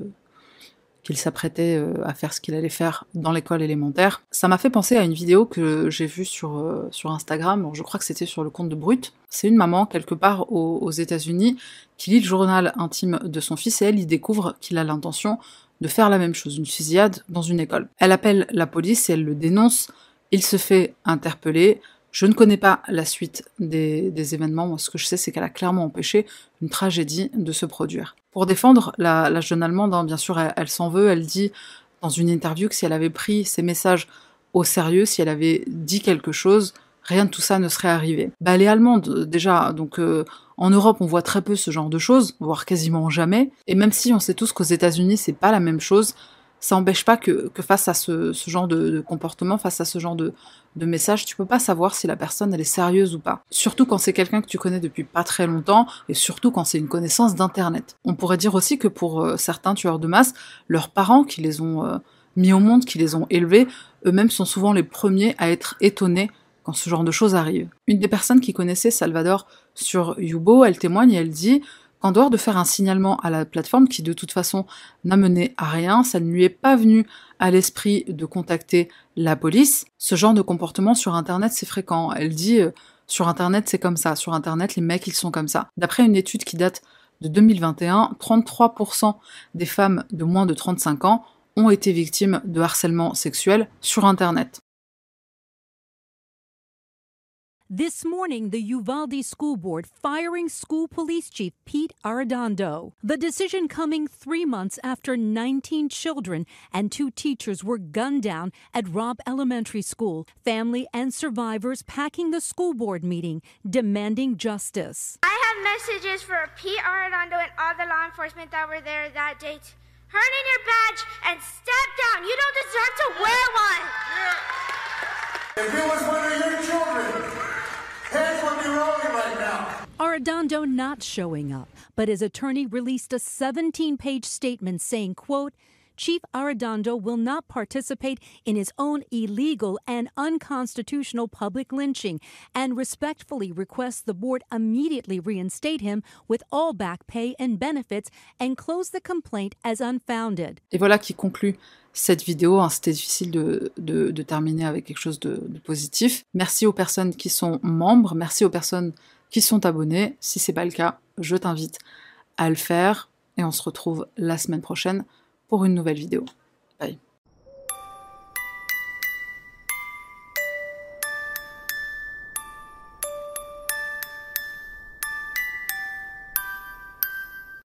qu'il s'apprêtait euh, à faire ce qu'il allait faire dans l'école élémentaire. Ça m'a fait penser à une vidéo que j'ai vue sur, euh, sur Instagram, je crois que c'était sur le compte de Brut. C'est une maman, quelque part aux, États-Unis, qui lit le journal intime de son fils et elle y découvre qu'il a l'intention de faire la même chose, une fusillade dans une école. Elle appelle la police et elle le dénonce. Il se fait interpeller. Je ne connais pas la suite des, des événements. Moi, ce que je sais, c'est qu'elle a clairement empêché une tragédie de se produire. Pour défendre la, jeune Allemande, hein, bien sûr, elle, s'en veut. Elle dit dans une interview que si elle avait pris ses messages au sérieux, si elle avait dit quelque chose, rien de tout ça ne serait arrivé. Bah, elle est allemande déjà, donc euh, en Europe on voit très peu ce genre de choses, voire quasiment jamais. Et même si on sait tous qu'aux États-Unis c'est pas la même chose, ça n'empêche pas que, face à ce, genre de, comportement, face à ce genre de, message, tu peux pas savoir si la personne est sérieuse ou pas. Surtout quand c'est quelqu'un que tu connais depuis pas très longtemps, et surtout quand c'est une connaissance d'internet. On pourrait dire aussi que pour euh, certains tueurs de masse, leurs parents qui les ont euh, mis au monde, qui les ont élevés, eux-mêmes sont souvent les premiers à être étonnés quand ce genre de choses arrive. Une des personnes qui connaissait Salvador sur Yubo, elle témoigne et elle dit qu'en dehors de faire un signalement à la plateforme qui de toute façon n'a mené à rien, ça ne lui est pas venu à l'esprit de contacter la police. Ce genre de comportement sur Internet, c'est fréquent. Elle dit euh, sur Internet, c'est comme ça. Sur Internet, les mecs, ils sont comme ça. D'après une étude qui date de 2021, 33% des femmes de moins de 35 ans ont été victimes de harcèlement sexuel sur Internet.
This morning, the Uvalde School Board firing school police chief Pete Arredondo. The decision coming three months after 19 children and two teachers were gunned down at Robb Elementary School. Family and survivors packing the school board meeting, demanding justice.
I have messages for Pete Arredondo and all the law enforcement that were there that day. Turn in your badge and step down. You don't deserve to wear one.
If it was one of your children,
Arredondo not showing up, but his attorney released a 17-page statement saying, quote, Chief Arredondo will not participate in his own illegal and unconstitutional public lynching and respectfully requests the board immediately reinstate him with all back pay and benefits and close the complaint as unfounded.
Et voilà qui conclut cette vidéo. Hein, C'était difficile de, de, de, terminer avec quelque chose de, de positif. Merci aux personnes qui sont membres, merci aux personnes qui sont abonnées. Si c'est pas le cas, je t'invite à le faire et on se retrouve la semaine prochaine pour une nouvelle vidéo. Bye.